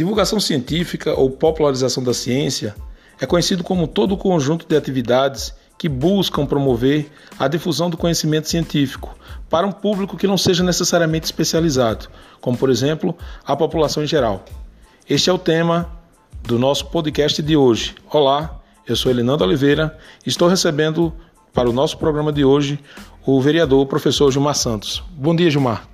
Divulgação científica ou popularização da ciência é conhecido como todo o conjunto de atividades que buscam promover a difusão do conhecimento científico para um público que não seja necessariamente especializado, como por exemplo a população em geral. Este é o tema do nosso podcast de hoje. Olá, eu sou Elinando Oliveira e estou recebendo para o nosso programa de hoje o vereador professor Gilmar Santos. Bom dia, Gilmar.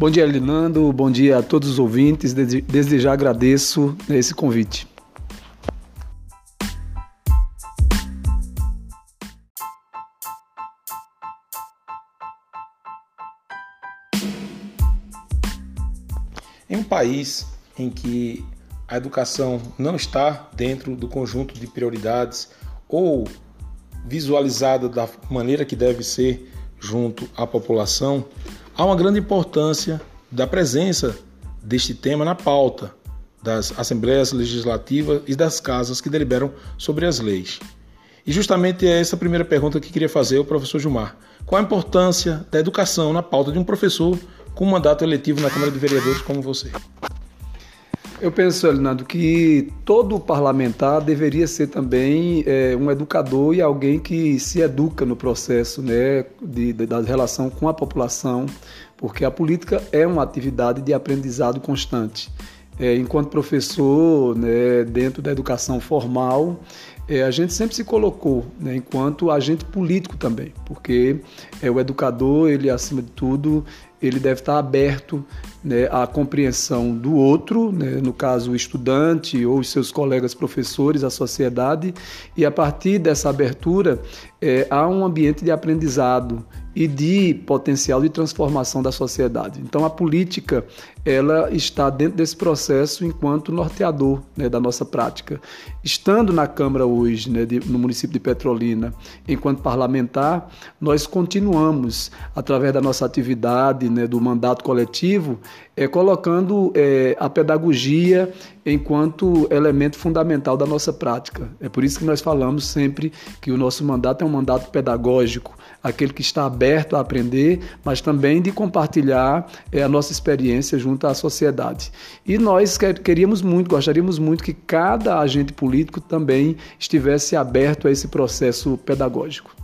Bom dia, Linando. Bom dia a todos os ouvintes. Desde, desde já agradeço esse convite. Em um país em que a educação não está dentro do conjunto de prioridades ou visualizada da maneira que deve ser junto à população, há uma grande importância da presença deste tema na pauta das assembleias legislativas e das casas que deliberam sobre as leis. E justamente é essa primeira pergunta que queria fazer ao professor Gilmar. Qual a importância da educação na pauta de um professor com mandato eletivo na Câmara de Vereadores como você? Eu penso, Elinando, que todo parlamentar deveria ser também é, um educador e alguém que se educa no processo né, de, de, da relação com a população, porque a política é uma atividade de aprendizado constante. É, enquanto professor, né, dentro da educação formal, é, a gente sempre se colocou né, enquanto agente político também, porque é, o educador, ele acima de tudo, ele deve estar aberto né, à compreensão do outro, né, no caso o estudante ou os seus colegas professores, a sociedade, e a partir dessa abertura é, há um ambiente de aprendizado e de potencial de transformação da sociedade. Então a política ela está dentro desse processo enquanto norteador né, da nossa prática. Estando na Câmara hoje, né, de, no município de Petrolina, enquanto parlamentar, nós continuamos, através da nossa atividade, né, do mandato coletivo, é, colocando é, a pedagogia enquanto elemento fundamental da nossa prática. É por isso que nós falamos sempre que o nosso mandato é um mandato pedagógico, aquele que está aberto a aprender, mas também de compartilhar é, a nossa experiência junto à sociedade. E nós queríamos muito, gostaríamos muito que cada agente político também estivesse aberto a esse processo pedagógico.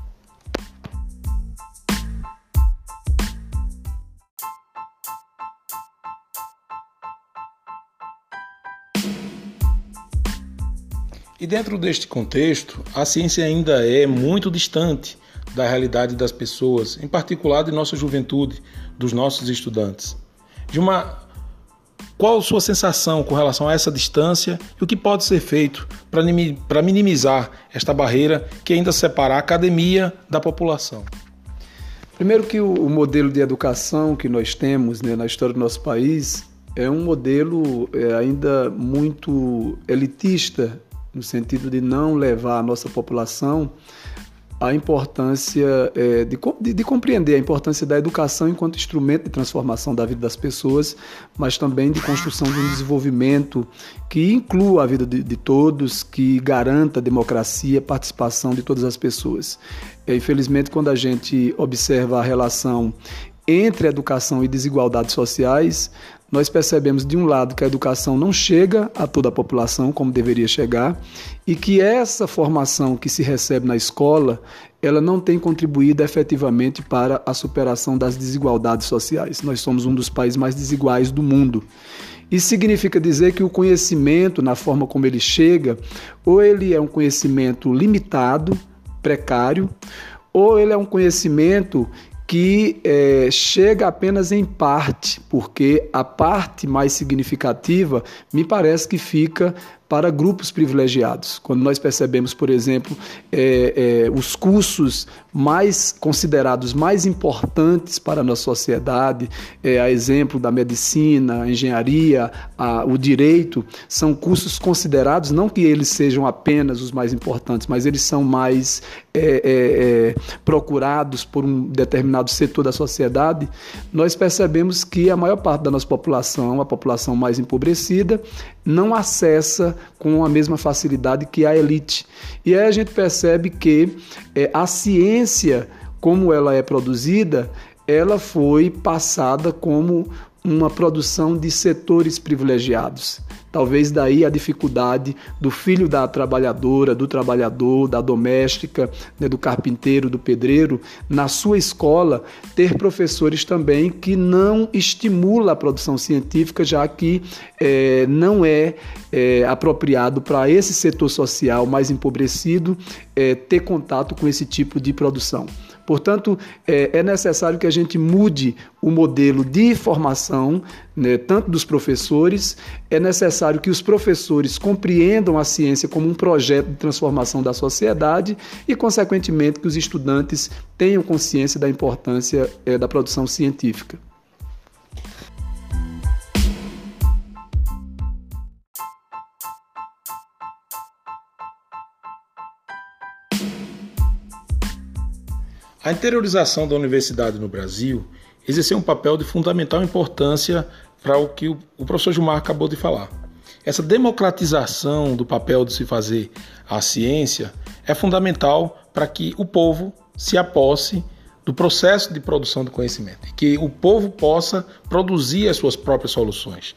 E dentro deste contexto, a ciência ainda é muito distante da realidade das pessoas, em particular de nossa juventude, dos nossos estudantes. De uma qual sua sensação com relação a essa distância e o que pode ser feito para minimizar esta barreira que ainda separa a academia da população? Primeiro que o, modelo de educação que nós temos né, na história do nosso país é um modelo é, ainda muito elitista no sentido de não levar a nossa população a importância é, de, de, de, compreender a importância da educação enquanto instrumento de transformação da vida das pessoas, mas também de construção de um desenvolvimento que inclua a vida de, de todos, que garanta a democracia, a participação de todas as pessoas. É, infelizmente, quando a gente observa a relação entre educação e desigualdades sociais, nós percebemos de um lado que a educação não chega a toda a população como deveria chegar e que essa formação que se recebe na escola, ela não tem contribuído efetivamente para a superação das desigualdades sociais. Nós somos um dos países mais desiguais do mundo. Isso significa dizer que o conhecimento, na forma como ele chega, ou ele é um conhecimento limitado, precário, ou ele é um conhecimento que é, chega apenas em parte, porque a parte mais significativa me parece que fica para grupos privilegiados. Quando nós percebemos, por exemplo, é, é, os cursos mais considerados mais importantes para a nossa sociedade, é, a exemplo da medicina, a engenharia, a, o direito, são cursos considerados, não que eles sejam apenas os mais importantes, mas eles são mais é, é, é, procurados por um determinado setor da sociedade, nós percebemos que a maior parte da nossa população, a população mais empobrecida, não acessa com a mesma facilidade que a elite. E aí a gente percebe que é, a ciência, como ela é produzida, ela foi passada como uma produção de setores privilegiados. Talvez daí a dificuldade do filho da trabalhadora, do trabalhador, da doméstica, né, do carpinteiro, do pedreiro, na sua escola, ter professores também que não estimula a produção científica, já que é, não é, é apropriado para esse setor social mais empobrecido é, ter contato com esse tipo de produção. Portanto, é, é, necessário que a gente mude o modelo de formação, né, tanto dos professores, é necessário que os professores compreendam a ciência como um projeto de transformação da sociedade e, consequentemente, que os estudantes tenham consciência da importância é, da produção científica. A interiorização da universidade no Brasil exerceu um papel de fundamental importância para o que o professor Gilmar acabou de falar. Essa democratização do papel de se fazer a ciência é fundamental para que o povo se aposse do processo de produção do conhecimento, que o povo possa produzir as suas próprias soluções.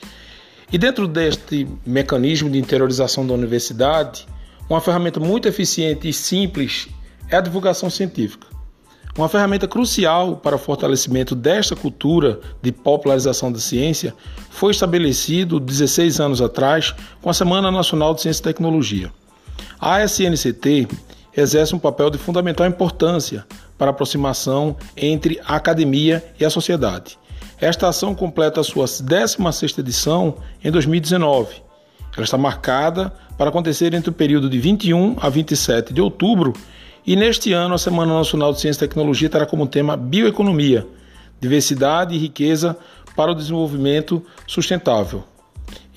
E dentro deste mecanismo de interiorização da universidade, uma ferramenta muito eficiente e simples é a divulgação científica. Uma ferramenta crucial para o fortalecimento desta cultura de popularização da ciência foi estabelecido 16 anos atrás com a Semana Nacional de Ciência e Tecnologia. A ASNCT exerce um papel de fundamental importância para a aproximação entre a academia e a sociedade. Esta ação completa a sua 16ª edição em 2019. Ela está marcada para acontecer entre o período de 21 a 27 de outubro e neste ano, a Semana Nacional de Ciência e Tecnologia terá como tema Bioeconomia, Diversidade e Riqueza para o Desenvolvimento Sustentável.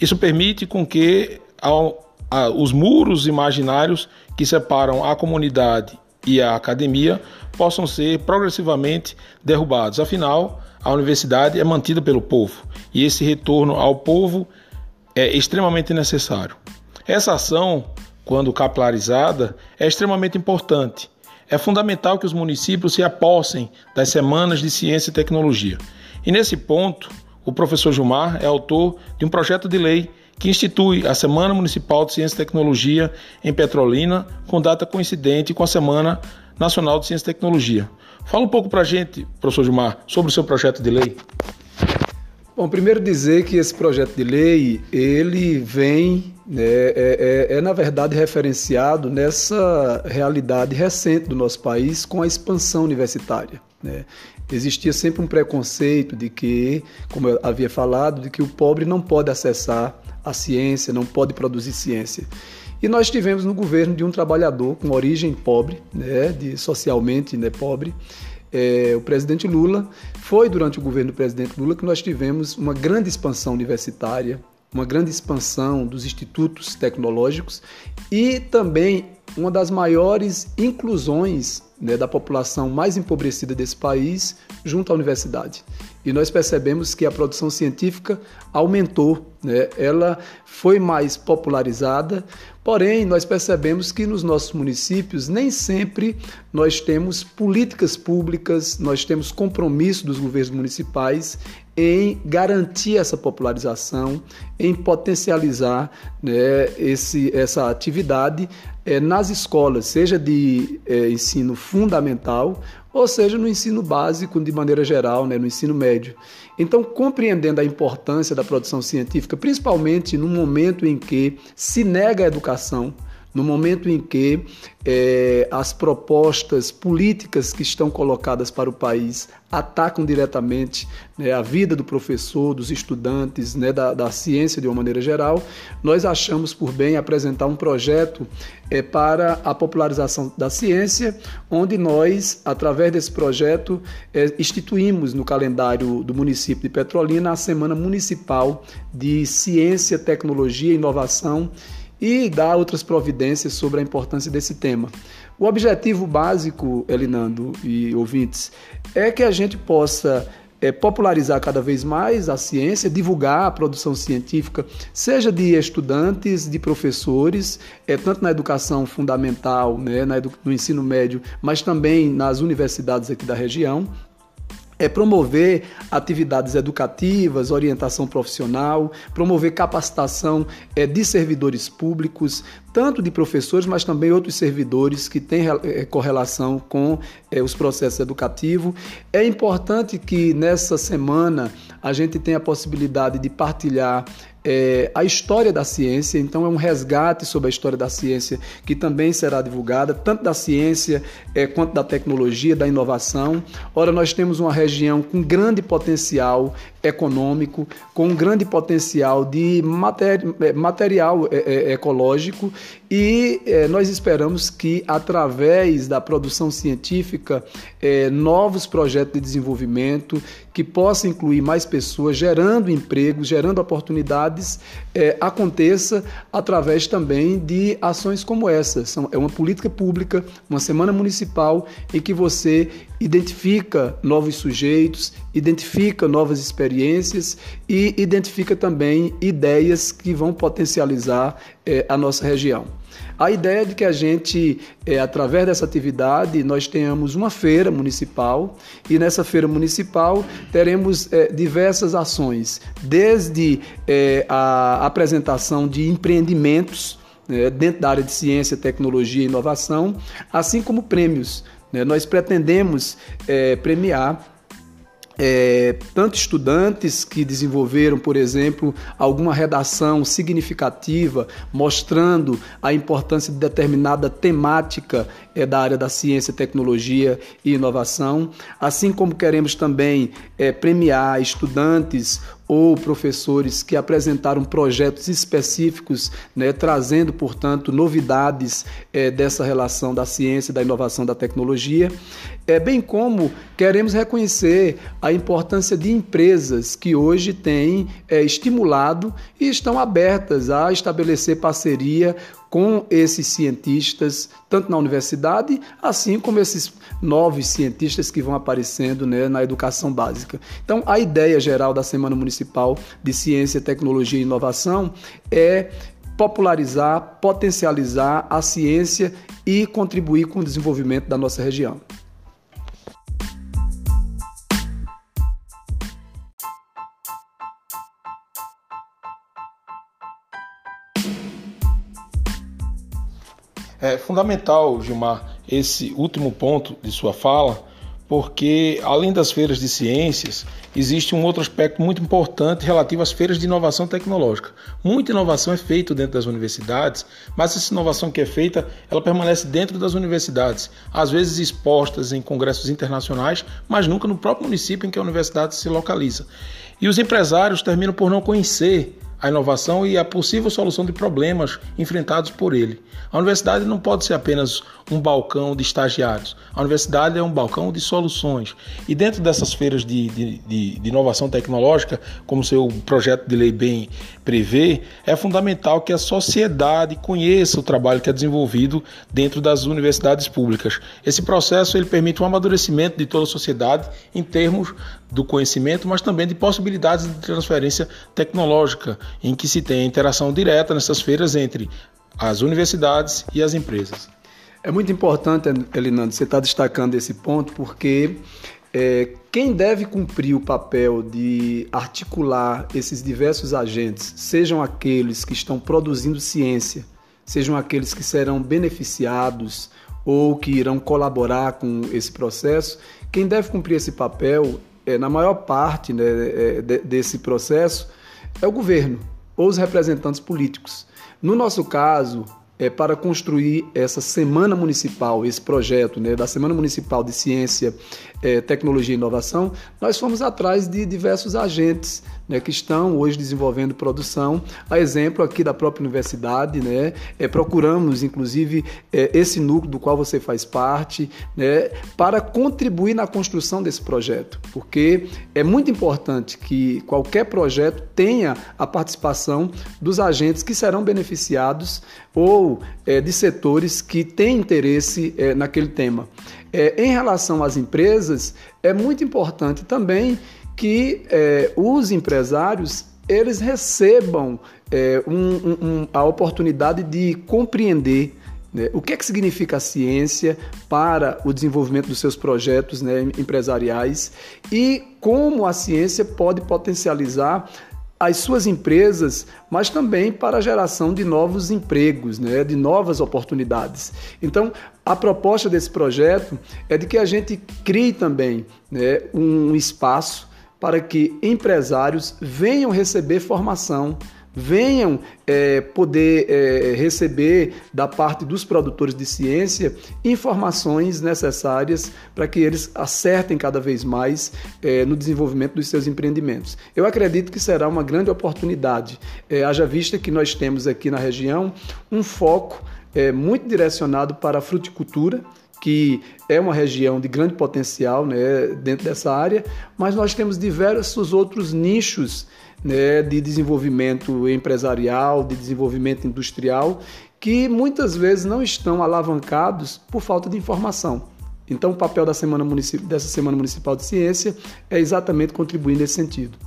Isso permite com que ao, a, os muros imaginários que separam a comunidade e a academia possam ser progressivamente derrubados. Afinal, a universidade é mantida pelo povo e esse retorno ao povo é extremamente necessário. Essa ação quando capilarizada, é extremamente importante. É fundamental que os municípios se apossem das semanas de ciência e tecnologia. E nesse ponto, o professor Gilmar é autor de um projeto de lei que institui a Semana Municipal de Ciência e Tecnologia em Petrolina, com data coincidente com a Semana Nacional de Ciência e Tecnologia. Fala um pouco para a gente, professor Gilmar, sobre o seu projeto de lei. Bom, primeiro dizer que esse projeto de lei, ele vem, né, é, é, é, na verdade referenciado nessa realidade recente do nosso país com a expansão universitária. Né? Existia sempre um preconceito de que, como eu havia falado, de que o pobre não pode acessar a ciência, não pode produzir ciência. E nós tivemos no governo de um trabalhador com origem pobre, né, de socialmente né, pobre, é, o presidente Lula, foi durante o governo do presidente Lula que nós tivemos uma grande expansão universitária, uma grande expansão dos institutos tecnológicos e também uma das maiores inclusões né, da população mais empobrecida desse país junto à universidade. E nós percebemos que a produção científica aumentou, né? ela foi mais popularizada, porém nós percebemos que nos nossos municípios nem sempre nós temos políticas públicas, nós temos compromisso dos governos municipais em garantir essa popularização, em potencializar né, esse, essa atividade é, nas escolas, seja de é, ensino fundamental ou seja no ensino básico de maneira geral, né, no ensino médio. Então, compreendendo a importância da produção científica, principalmente no momento em que se nega a educação, no momento em que é, as propostas políticas que estão colocadas para o país atacam diretamente né, a vida do professor, dos estudantes, né, da, da, ciência de uma maneira geral, nós achamos por bem apresentar um projeto é, para a popularização da ciência, onde nós, através desse projeto, é, instituímos no calendário do município de Petrolina a Semana Municipal de Ciência, Tecnologia e Inovação e dar outras providências sobre a importância desse tema. O objetivo básico, Elinando e ouvintes, é que a gente possa é, popularizar cada vez mais a ciência, divulgar a produção científica, seja de estudantes, de professores, é, tanto na educação fundamental, né, na edu no ensino médio, mas também nas universidades aqui da região, é promover atividades educativas, orientação profissional, promover capacitação é, de servidores públicos, tanto de professores, mas também outros servidores que têm é, correlação com é, os processos educativos. É importante que nessa semana a gente tenha a possibilidade de partilhar é, a história da ciência, então é um resgate sobre a história da ciência que também será divulgada, tanto da ciência é, quanto da tecnologia, da inovação. Ora, nós temos uma região com grande potencial econômico, com um grande potencial de é, material é, é, ecológico e nós esperamos que, através da produção científica, novos projetos de desenvolvimento que possam incluir mais pessoas, gerando empregos, gerando oportunidades, aconteça através também de ações como essa. É uma política pública, uma semana municipal em que você identifica novos sujeitos, identifica novas experiências e identifica também ideias que vão potencializar é, a nossa região. A ideia é de que a gente, é, através dessa atividade, nós tenhamos uma feira municipal e nessa feira municipal teremos é, diversas ações, desde a apresentação de empreendimentos né, dentro da área de ciência, tecnologia e inovação, assim como prêmios. Né? Nós pretendemos é, premiar é, tanto estudantes que desenvolveram, por exemplo, alguma redação significativa mostrando a importância de determinada temática é, da área da ciência, tecnologia e inovação, assim como queremos também é, premiar estudantes ou professores que apresentaram projetos específicos, né, trazendo, portanto, novidades é, dessa relação da ciência, da inovação, da tecnologia, é, bem como queremos reconhecer a importância de empresas que hoje têm é, estimulado e estão abertas a estabelecer parceria com esses cientistas, tanto na universidade, assim como esses novos cientistas que vão aparecendo né, na educação básica. Então, a ideia geral da Semana Municipal de Ciência, Tecnologia e Inovação é popularizar, potencializar a ciência e contribuir com o desenvolvimento da nossa região. Fundamental, Gilmar, esse último ponto de sua fala, porque além das feiras de ciências, existe um outro aspecto muito importante relativo às feiras de inovação tecnológica. Muita inovação é feita dentro das universidades, mas essa inovação que é feita, ela permanece dentro das universidades, às vezes expostas em congressos internacionais, mas nunca no próprio município em que a universidade se localiza. E os empresários terminam por não conhecer a inovação e a possível solução de problemas enfrentados por ele. A universidade não pode ser apenas um balcão de estagiários. A universidade é um balcão de soluções. E dentro dessas feiras de, de, de, de inovação tecnológica, como seu projeto de lei bem prevê, é fundamental que a sociedade conheça o trabalho que é desenvolvido dentro das universidades públicas. Esse processo ele permite um amadurecimento de toda a sociedade em termos do conhecimento, mas também de possibilidades de transferência tecnológica, em que se tem interação direta nessas feiras entre as universidades e as empresas. É muito importante, Elinando, você está destacando esse ponto, porque é, quem deve cumprir o papel de articular esses diversos agentes, sejam aqueles que estão produzindo ciência, sejam aqueles que serão beneficiados ou que irão colaborar com esse processo, quem deve cumprir esse papel, é, na maior parte né, é, desse processo, é o governo ou os representantes políticos. No nosso caso, é, para construir essa semana municipal, esse projeto né, da Semana Municipal de Ciência, é, Tecnologia e Inovação, nós fomos atrás de diversos agentes né, que estão hoje desenvolvendo produção. A exemplo aqui da própria universidade, né, é, procuramos inclusive é, esse núcleo do qual você faz parte, né, para contribuir na construção desse projeto, porque é muito importante que qualquer projeto tenha a participação dos agentes que serão beneficiados ou é, de setores que têm interesse é, naquele tema. É, em relação às empresas, é muito importante também que é, os empresários eles recebam é, um, um, a oportunidade de compreender Né? O que é que significa a ciência para o desenvolvimento dos seus projetos né, empresariais e como a ciência pode potencializar as suas empresas, mas também para a geração de novos empregos, né, de novas oportunidades. Então, a proposta desse projeto é de que a gente crie também né, um espaço para que empresários venham receber formação venham é, poder é, receber da parte dos produtores de ciência informações necessárias para que eles acertem cada vez mais é, no desenvolvimento dos seus empreendimentos. Eu acredito que será uma grande oportunidade, é, haja vista que nós temos aqui na região um foco é, muito direcionado para a fruticultura que é uma região de grande potencial né, dentro dessa área, mas nós temos diversos outros nichos né, de desenvolvimento empresarial, de desenvolvimento industrial, que muitas vezes não estão alavancados por falta de informação. Então, o papel da semana dessa Semana Municipal de Ciência é exatamente contribuir nesse sentido.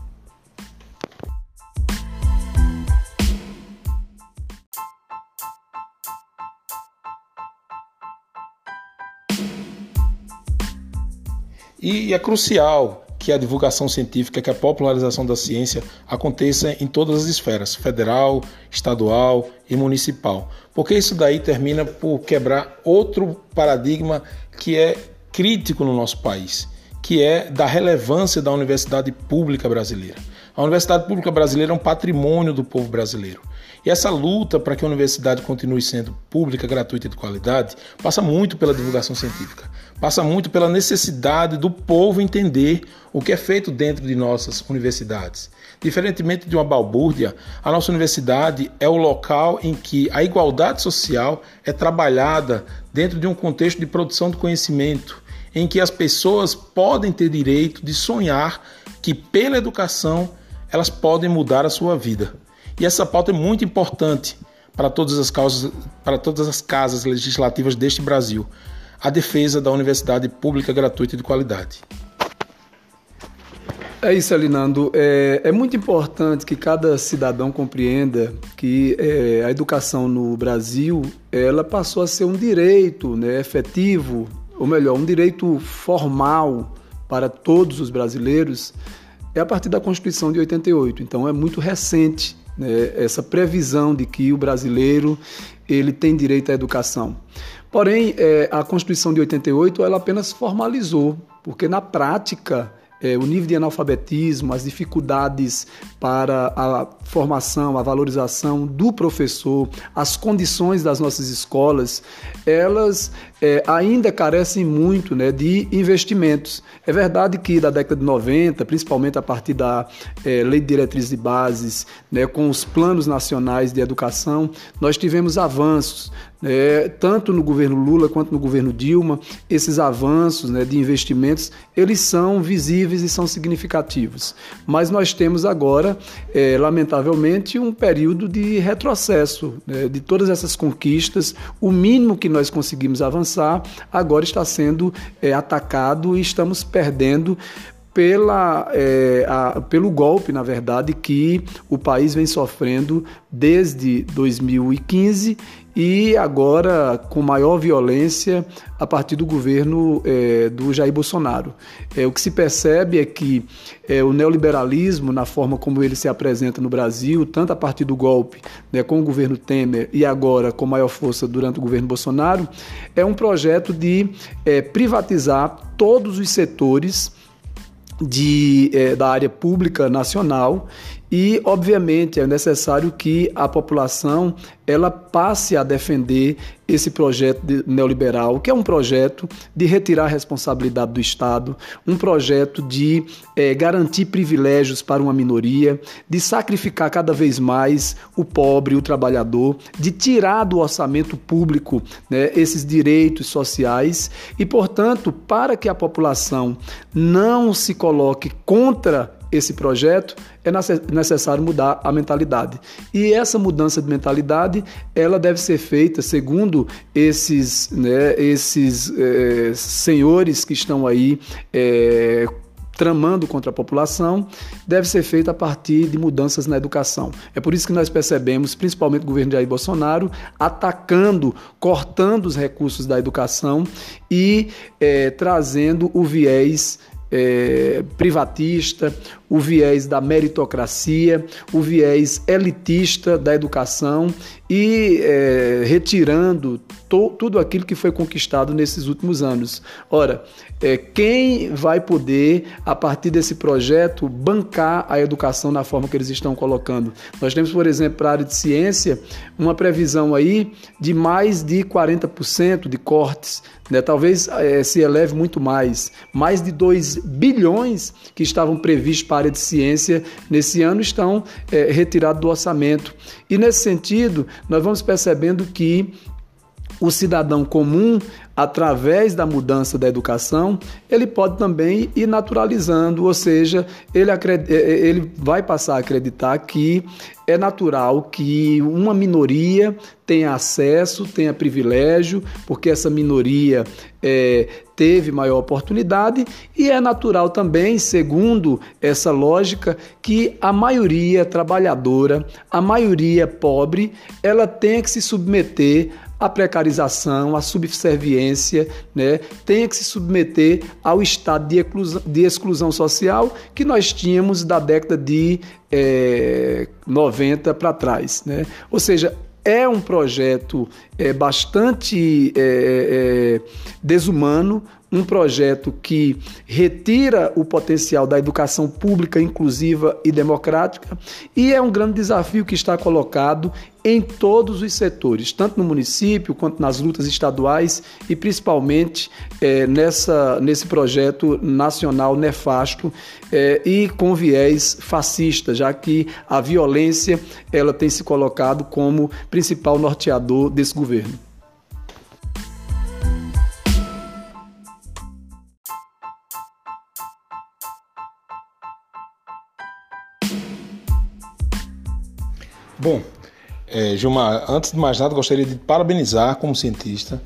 E é crucial que a divulgação científica, que a popularização da ciência aconteça em todas as esferas, federal, estadual e municipal. Porque isso daí termina por quebrar outro paradigma que é crítico no nosso país, que é da relevância da universidade pública brasileira. A universidade pública brasileira é um patrimônio do povo brasileiro. E essa luta para que a universidade continue sendo pública, gratuita e de qualidade passa muito pela divulgação científica, passa muito pela necessidade do povo entender o que é feito dentro de nossas universidades. Diferentemente de uma balbúrdia, a nossa universidade é o local em que a igualdade social é trabalhada dentro de um contexto de produção de conhecimento, em que as pessoas podem ter direito de sonhar que pela educação elas podem mudar a sua vida. E essa pauta é muito importante para todas as causas, para todas as casas legislativas deste Brasil. A defesa da universidade pública gratuita e de qualidade. É isso, Alinando. É, é muito importante que cada cidadão compreenda que é, a educação no Brasil ela passou a ser um direito né, efetivo, ou melhor, um direito formal para todos os brasileiros é a partir da Constituição de 88. Então é muito recente né, essa previsão de que o brasileiro ele tem direito à educação. Porém, é, a Constituição de 88 ela apenas formalizou, porque na prática é, o nível de analfabetismo, as dificuldades para a formação, a valorização do professor, as condições das nossas escolas, elas é, ainda carecem muito né, de investimentos. É verdade que da década de 90, principalmente a partir da é, Lei de Diretrizes e Bases, né, com os planos nacionais de educação, nós tivemos avanços, né, tanto no governo Lula quanto no governo Dilma, esses avanços né, de investimentos, eles são visíveis e são significativos. Mas nós temos agora, é, lamentavelmente, um período de retrocesso né, de todas essas conquistas. O mínimo que nós conseguimos avançar agora está sendo é, atacado e estamos perdendo pela, é, a, pelo golpe, na verdade, que o país vem sofrendo desde 2015 e agora com maior violência a partir do governo é, do Jair Bolsonaro. É, o que se percebe é que é, o neoliberalismo, na forma como ele se apresenta no Brasil, tanto a partir do golpe né, com o governo Temer e agora com maior força durante o governo Bolsonaro, é um projeto de é, privatizar todos os setores de, é, da área pública nacional e, obviamente, é necessário que a população ela passe a defender esse projeto neoliberal, que é um projeto de retirar a responsabilidade do Estado, um projeto de é, garantir privilégios para uma minoria, de sacrificar cada vez mais o pobre, o trabalhador, de tirar do orçamento público né, esses direitos sociais. E, portanto, para que a população não se coloque contra esse projeto, é necessário mudar a mentalidade. E essa mudança de mentalidade, ela deve ser feita segundo esses, né, esses é, senhores que estão aí é, tramando contra a população, deve ser feita a partir de mudanças na educação. É por isso que nós percebemos, principalmente o governo de Jair Bolsonaro, atacando, cortando os recursos da educação e é, trazendo o viés é, privatista, o viés da meritocracia, o viés elitista da educação e é, retirando to, tudo aquilo que foi conquistado nesses últimos anos. Ora, é, quem vai poder, a partir desse projeto, bancar a educação na forma que eles estão colocando? Nós temos, por exemplo, para a área de ciência, uma previsão aí de mais de 40% de cortes, né? talvez é, se eleve muito mais. Mais de 2 bilhões que estavam previstos para a área de ciência nesse ano estão é, retirados do orçamento. E nesse sentido, nós vamos percebendo que o cidadão comum, através da mudança da educação, ele pode também ir naturalizando, ou seja, ele, ele vai passar a acreditar que é natural que uma minoria tenha acesso, tenha privilégio, porque essa minoria é, teve maior oportunidade, e é natural também, segundo essa lógica, que a maioria trabalhadora, a maioria pobre, ela tenha que se submeter a precarização, a subserviência, né, tenha que se submeter ao estado de exclusão, de exclusão social que nós tínhamos da década de é, 90 para trás. Né? Ou seja, é um projeto é, bastante é, desumano, um projeto que retira o potencial da educação pública inclusiva e democrática e é um grande desafio que está colocado em todos os setores, tanto no município quanto nas lutas estaduais e principalmente é, nessa, nesse projeto nacional nefasto é, e com viés fascista, já que a violência ela tem se colocado como principal norteador desse governo. Bom, é, Gilmar, antes de mais nada, gostaria de parabenizar como cientista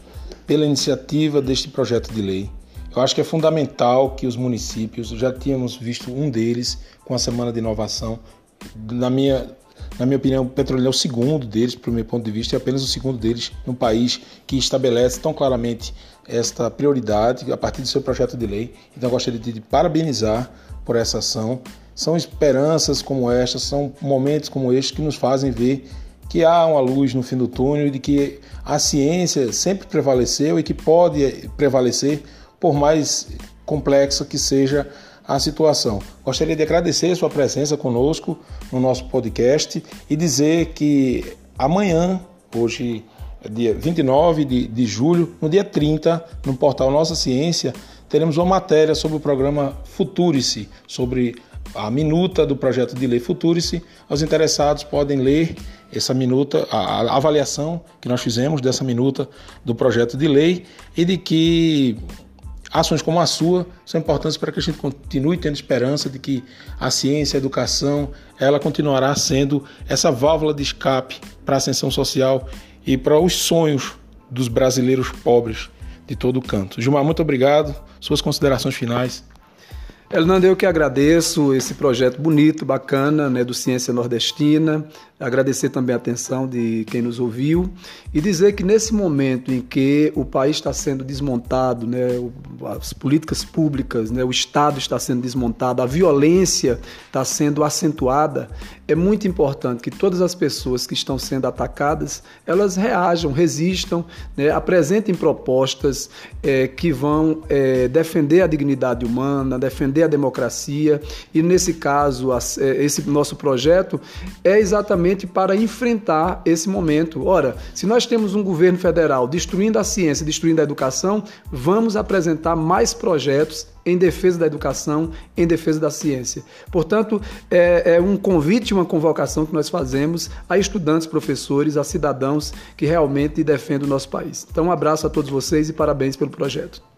pela iniciativa deste projeto de lei. Eu acho que é fundamental que os municípios, já tínhamos visto um deles com a Semana de Inovação, na minha, na minha opinião, o Petrolina é o segundo deles, para o meu ponto de vista, é apenas o segundo deles no país que estabelece tão claramente esta prioridade a partir do seu projeto de lei. Então, eu gostaria de parabenizar por essa ação. São esperanças como esta, são momentos como este que nos fazem ver que há uma luz no fim do túnel e de que a ciência sempre prevaleceu e que pode prevalecer por mais complexa que seja a situação. Gostaria de agradecer a sua presença conosco no nosso podcast e dizer que amanhã, hoje é dia 29 de, de julho, no dia 30, no portal Nossa Ciência, teremos uma matéria sobre o programa Futurice, sobre a minuta do projeto de lei Futurice. Os interessados podem ler essa minuta, a avaliação que nós fizemos dessa minuta do projeto de lei e de que ações como a sua são importantes para que a gente continue tendo esperança de que a ciência, a educação, ela continuará sendo essa válvula de escape para a ascensão social e para os sonhos dos brasileiros pobres de todo canto. Gilmar, muito obrigado. Suas considerações finais. Hernando, eu que agradeço esse projeto bonito, bacana, né, do Ciência Nordestina. Agradecer também a atenção de quem nos ouviu e dizer que nesse momento em que o país está sendo desmontado, né, as políticas públicas, né, o Estado está sendo desmontado, a violência está sendo acentuada, é muito importante que todas as pessoas que estão sendo atacadas elas reajam, resistam, né, apresentem propostas é, que vão é, defender a dignidade humana, defender a democracia e nesse caso é, esse nosso projeto é exatamente para enfrentar esse momento. Ora, se nós temos um governo federal destruindo a ciência, destruindo a educação, vamos apresentar mais projetos em defesa da educação, em defesa da ciência. Portanto, é, é um convite, uma convocação que nós fazemos a estudantes, professores, a cidadãos que realmente defendem o nosso país. Então, um abraço a todos vocês e parabéns pelo projeto.